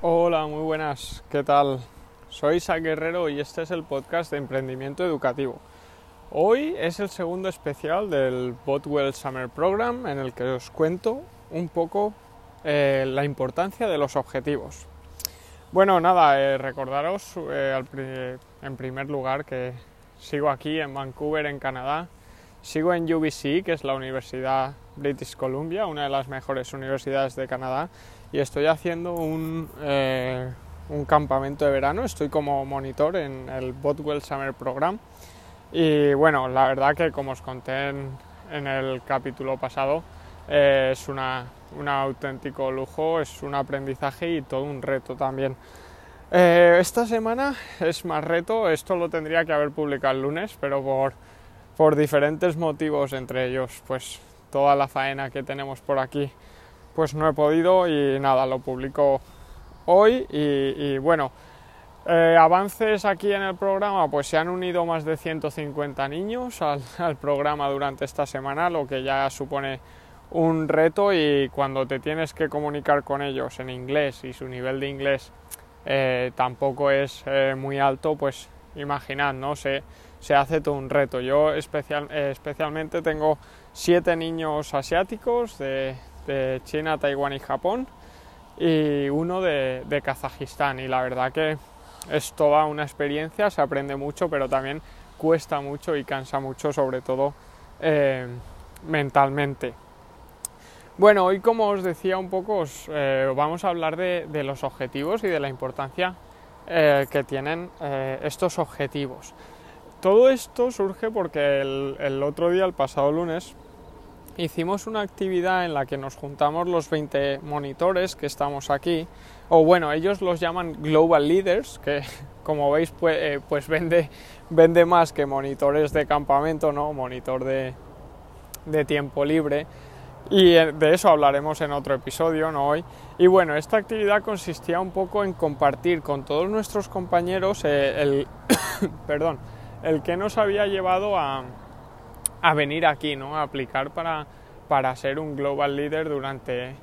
Hola, muy buenas, ¿qué tal? Soy Isaac Guerrero y este es el podcast de emprendimiento educativo. Hoy es el segundo especial del Botwell Summer Program en el que os cuento un poco eh, la importancia de los objetivos. Bueno, nada, eh, recordaros eh, en primer lugar que sigo aquí en Vancouver, en Canadá. Sigo en UBC, que es la Universidad British Columbia, una de las mejores universidades de Canadá, y estoy haciendo un, eh, un campamento de verano. Estoy como monitor en el Botwell Summer Program. Y bueno, la verdad que como os conté en, el capítulo pasado, eh, es una, un auténtico lujo, es un aprendizaje y todo un reto también. Eh, esta semana es más reto, esto lo tendría que haber publicado el lunes, pero por, por diferentes motivos, entre ellos pues toda la faena que tenemos por aquí pues no he podido y nada, lo publico hoy y, bueno, eh, avances aquí en el programa, pues se han unido más de 150 niños al, programa durante esta semana, lo que ya supone un reto y cuando te tienes que comunicar con ellos en inglés y su nivel de inglés eh, tampoco es eh, muy alto, pues imaginad, ¿no? Se, se hace todo un reto. Yo especial, especialmente tengo siete niños asiáticos de, China, Taiwán y Japón y uno de, Kazajistán. Y la verdad que es toda una experiencia, se aprende mucho, pero también cuesta mucho y cansa mucho, sobre todo eh, mentalmente. Bueno, hoy como os decía un poco, eh, vamos a hablar de, los objetivos y de la importancia eh, que tienen estos objetivos. Todo esto surge porque el otro día, el pasado lunes, hicimos una actividad en la que nos juntamos los 20 monitores que estamos aquí, o bueno, ellos los llaman Global Leaders, que como veis eh, pues vende, vende más que monitores de campamento, ¿no? Monitor de, de tiempo libre. Y eh, de eso hablaremos en otro episodio, no hoy. Y bueno, esta actividad consistía un poco en compartir con todos nuestros compañeros eh, el, perdón, el que nos había llevado a, a venir aquí, ¿no? A aplicar para, para ser un global leader durante,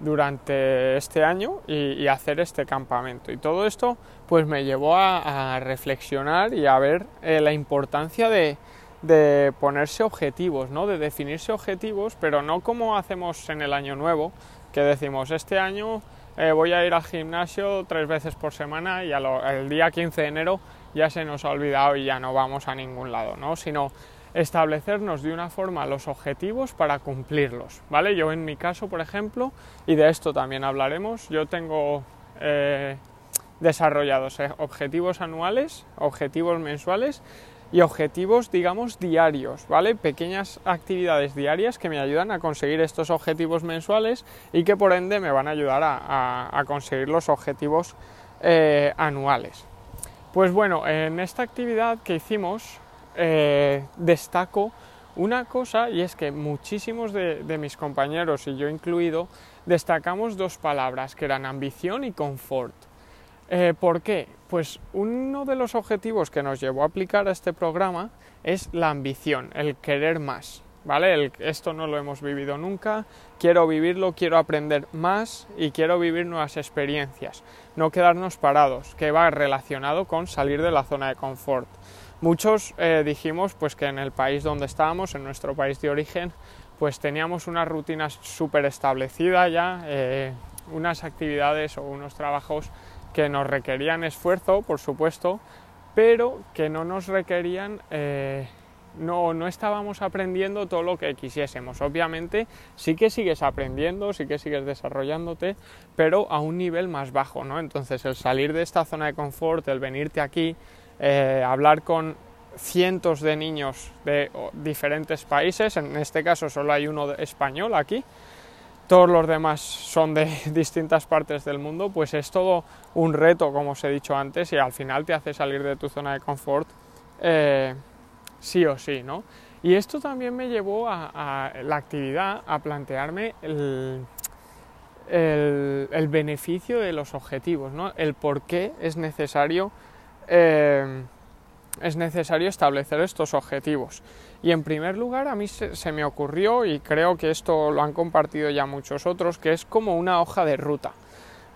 durante este año y, hacer este campamento. Y todo esto pues me llevó a, reflexionar y a ver eh, la importancia de, de, ponerse objetivos, ¿no? De definirse objetivos, pero no como hacemos en el año nuevo, que decimos este año eh, voy a ir al gimnasio tres veces por semana y el día 15 de enero ya se nos ha olvidado y ya no vamos a ningún lado, ¿no? Sino establecernos de una forma los objetivos para cumplirlos, ¿vale? Yo en mi caso, por ejemplo, y de esto también hablaremos, yo tengo eh, desarrollados eh, objetivos anuales, objetivos mensuales y objetivos, digamos, diarios, ¿vale? Pequeñas actividades diarias que me ayudan a conseguir estos objetivos mensuales y que por ende me van a ayudar a, conseguir los objetivos eh, anuales. Pues bueno, en esta actividad que hicimos, eh, destaco una cosa y es que muchísimos de, mis compañeros y yo incluido destacamos dos palabras que eran ambición y confort. Eh, ¿Por qué? Pues uno de los objetivos que nos llevó a aplicar a este programa es la ambición, el querer más. ¿Vale? esto no lo hemos vivido nunca, quiero vivirlo, quiero aprender más y quiero vivir nuevas experiencias, no quedarnos parados, que va relacionado con salir de la zona de confort. Muchos eh, dijimos pues que en el país donde estábamos, en nuestro país de origen, pues teníamos una rutina súper establecida ya, eh, unas actividades o unos trabajos que nos requerían esfuerzo, por supuesto, pero que no nos requerían, eh, no, no estábamos aprendiendo todo lo que quisiésemos. Obviamente sí que sigues aprendiendo, sí que sigues desarrollándote, pero a un nivel más bajo, ¿no? Entonces el salir de esta zona de confort, el venirte aquí, eh, hablar con cientos de niños de diferentes países, en este caso solo hay uno español aquí, todos los demás son de distintas partes del mundo, pues es todo un reto, como os he dicho antes, y al final te hace salir de tu zona de confort eh, sí o sí, ¿no? Y esto también me llevó a, la actividad a plantearme el, el, beneficio de los objetivos, ¿no? El por qué es necesario eh, es necesario establecer estos objetivos. Y en primer lugar a mí se, me ocurrió, y creo que esto lo han compartido ya muchos otros, que es como una hoja de ruta.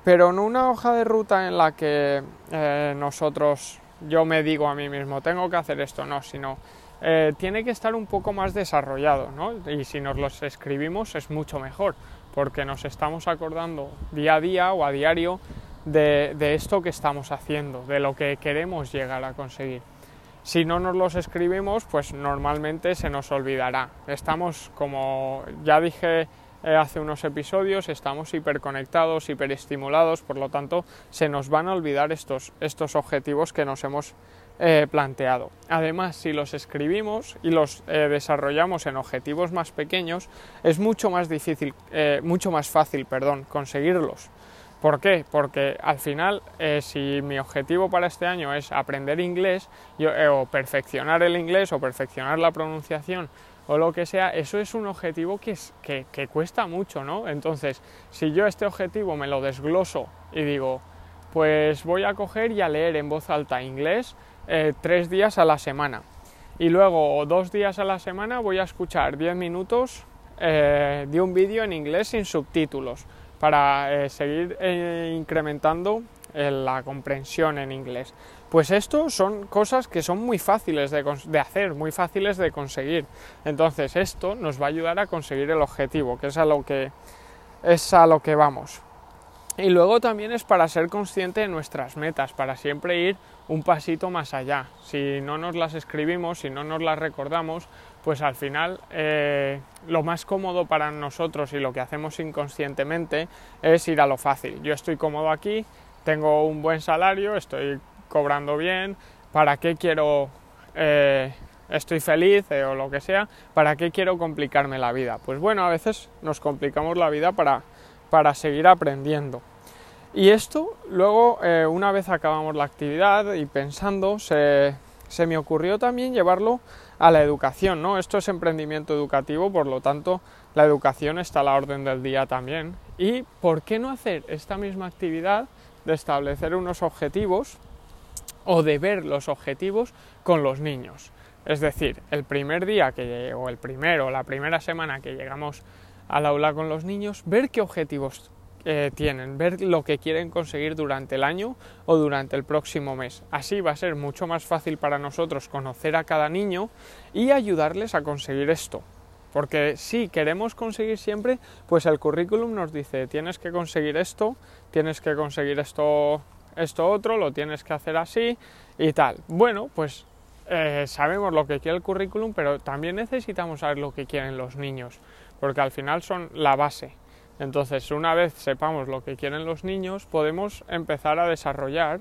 pero no una hoja de ruta en la que eh, nosotros, yo me digo a mí mismo, tengo que hacer esto, no, sino eh, tiene que estar un poco más desarrollado, ¿no? Y si nos los escribimos es mucho mejor, porque nos estamos acordando día a día o a diario de, de esto que estamos haciendo, de lo que queremos llegar a conseguir. Si no nos los escribimos, pues normalmente se nos olvidará. Estamos, como ya dije eh, hace unos episodios, estamos hiperconectados, hiperestimulados, por lo tanto se nos van a olvidar estos, estos objetivos que nos hemos eh, planteado. Además, si los escribimos y los eh, desarrollamos en objetivos más pequeños, es mucho más difícil, mucho más fácil, perdón, conseguirlos. ¿Por qué? Porque al final, si mi objetivo para este año es aprender inglés o perfeccionar el inglés o perfeccionar la pronunciación o lo que sea, eso es un objetivo que, es, que, cuesta mucho, ¿no? Entonces, si yo este objetivo me lo desgloso y digo, pues voy a coger y a leer en voz alta inglés eh, tres días a la semana. Y luego dos días a la semana voy a escuchar diez minutos eh, de un vídeo en inglés sin subtítulos para eh, seguir incrementando la comprensión en inglés. Pues esto son cosas que son muy fáciles de, hacer, muy fáciles de conseguir. Entonces esto nos va a ayudar a conseguir el objetivo, que es a lo que, es a lo que vamos. Y luego también es para ser consciente de nuestras metas, para siempre ir un pasito más allá. Si no nos las escribimos, si no nos las recordamos, pues al final eh, lo más cómodo para nosotros y lo que hacemos inconscientemente es ir a lo fácil. Yo estoy cómodo aquí, tengo un buen salario, estoy cobrando bien, ¿para qué quiero, eh, estoy feliz eh, o lo que sea, ¿para qué quiero complicarme la vida? Pues bueno, a veces nos complicamos la vida para, para seguir aprendiendo. Y esto luego, eh, una vez acabamos la actividad y pensando, se, se me ocurrió también llevarlo a la educación, ¿no? Esto es emprendimiento educativo, por lo tanto, la educación está a la orden del día también. ¿Y por qué no hacer esta misma actividad de establecer unos objetivos o de ver los objetivos con los niños. Es decir, el primer día que o el primero o la primera semana que llegamos al aula con los niños, ver qué objetivos eh, tienen, ver lo que quieren conseguir durante el año o durante el próximo mes. Así va a ser mucho más fácil para nosotros conocer a cada niño y ayudarles a conseguir esto. Porque si queremos conseguir siempre, pues el currículum nos dice tienes que conseguir esto, tienes que conseguir esto esto otro, lo tienes que hacer así y tal. Bueno, pues eh, sabemos lo que quiere el currículum, pero también necesitamos saber lo que quieren los niños, porque al final son la base. Entonces, una vez sepamos lo que quieren los niños, podemos empezar a desarrollar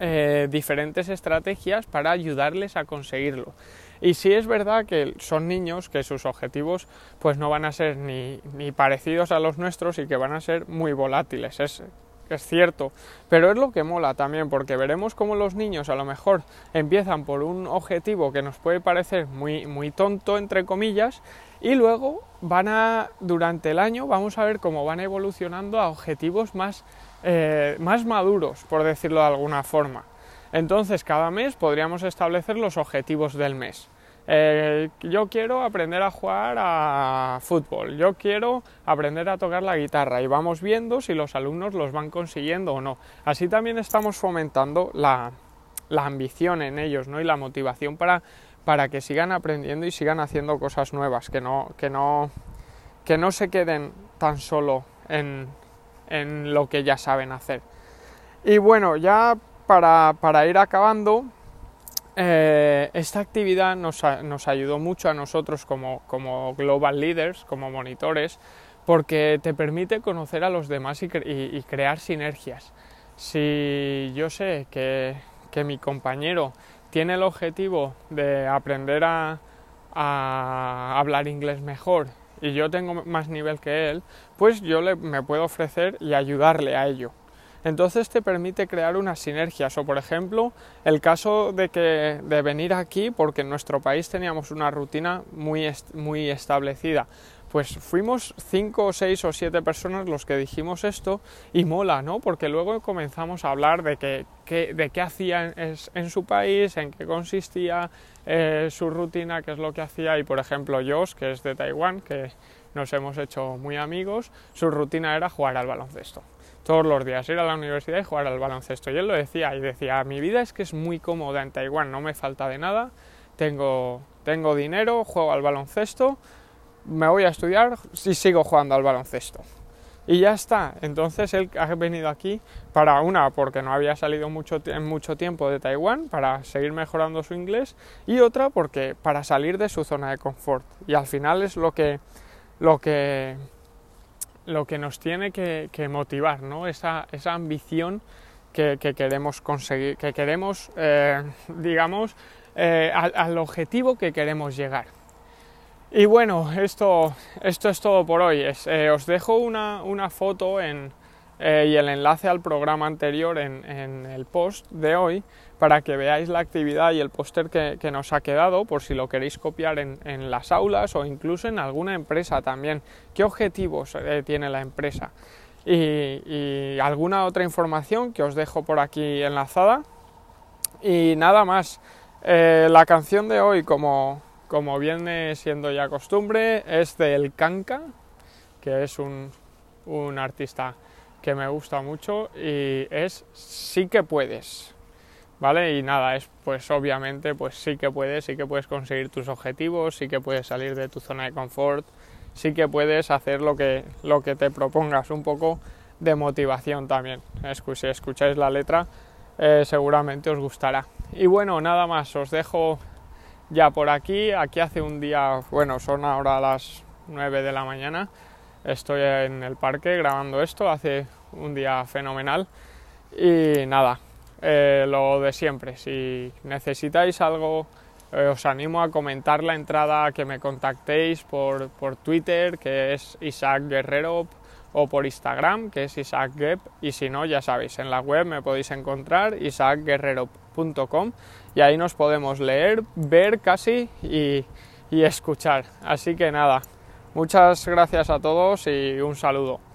eh, diferentes estrategias para ayudarles a conseguirlo. Y si es verdad que son niños, que sus objetivos pues no van a ser ni, ni parecidos a los nuestros y que van a ser muy volátiles. Es es cierto, pero es lo que mola también, porque veremos cómo los niños a lo mejor empiezan por un objetivo que nos puede parecer muy, muy tonto, entre comillas, y luego van a, durante el año, vamos a ver cómo van evolucionando a objetivos más, eh, más maduros, por decirlo de alguna forma. Entonces, cada mes podríamos establecer los objetivos del mes. Eh, yo quiero aprender a jugar a fútbol, yo quiero aprender a tocar la guitarra y vamos viendo si los alumnos los van consiguiendo o no. Así también estamos fomentando la, ambición en ellos ¿no? y la motivación para, para que sigan aprendiendo y sigan haciendo cosas nuevas, que no, que no, que no se queden tan solo en, en lo que ya saben hacer. Y bueno, ya para, ir acabando, eh, esta actividad nos, ayudó mucho a nosotros como, global leaders, como monitores, porque te permite conocer a los demás y, crear sinergias. Si yo sé que, mi compañero tiene el objetivo de aprender a, hablar inglés mejor y yo tengo más nivel que él, pues yo le, me puedo ofrecer y ayudarle a ello. Entonces te permite crear unas sinergias o por ejemplo el caso de que de venir aquí porque en nuestro país teníamos una rutina muy, muy establecida pues fuimos cinco o seis o siete personas los que dijimos esto y mola, ¿no? Porque luego comenzamos a hablar de, qué hacía en, su país, en qué consistía eh, su rutina, qué es lo que hacía y por ejemplo Josh, que es de Taiwán, que nos hemos hecho muy amigos, su rutina era jugar al baloncesto. Todos los días, ir a la universidad y jugar al baloncesto. Y él lo decía, y decía, mi vida es que es muy cómoda en Taiwán, no me falta de nada, tengo, tengo dinero, juego al baloncesto, me voy a estudiar y sigo jugando al baloncesto. Y ya está. Entonces él ha venido aquí para una, porque no había salido mucho, tiempo de Taiwán, para seguir mejorando su inglés, y otra porque para salir de su zona de confort. Y al final es lo que, lo que, lo que nos tiene que, motivar, ¿no? Esa, esa ambición que, queremos conseguir, que queremos, eh, digamos, eh, al objetivo que queremos llegar. Y bueno, esto, esto es todo por hoy. Eh, os dejo una, foto en, eh, y el enlace al programa anterior en, el post de hoy para que veáis la actividad y el póster que, nos ha quedado por si lo queréis copiar en, las aulas o incluso en alguna empresa también. ¿Qué objetivos eh, tiene la empresa? Y, alguna otra información que os dejo por aquí enlazada. Y nada más. la canción de hoy, como, como viene siendo ya costumbre, es del Kanka, que es un, artista que me gusta mucho y es Sí que puedes. ¿Vale? Y nada, es pues obviamente pues sí que puedes, sí que puedes conseguir tus objetivos, sí que puedes salir de tu zona de confort, sí que puedes hacer lo que, lo que te propongas, un poco de motivación también. Si escucháis la letra, eh, seguramente os gustará. Y bueno, nada más, os dejo ya por aquí. Aquí hace un día, bueno, son ahora las 9 de la mañana. Estoy en el parque grabando esto, hace un día fenomenal. Y nada, eh, lo de siempre. Si necesitáis algo, eh, os animo a comentar la entrada, que me contactéis por, por Twitter, que es Isaac Guerrero, o por Instagram, que es Isaac Gep, y si no, ya sabéis, en la web me podéis encontrar isaacguerrero.com y ahí nos podemos leer, ver casi y, y escuchar. Así que nada, muchas gracias a todos y un saludo.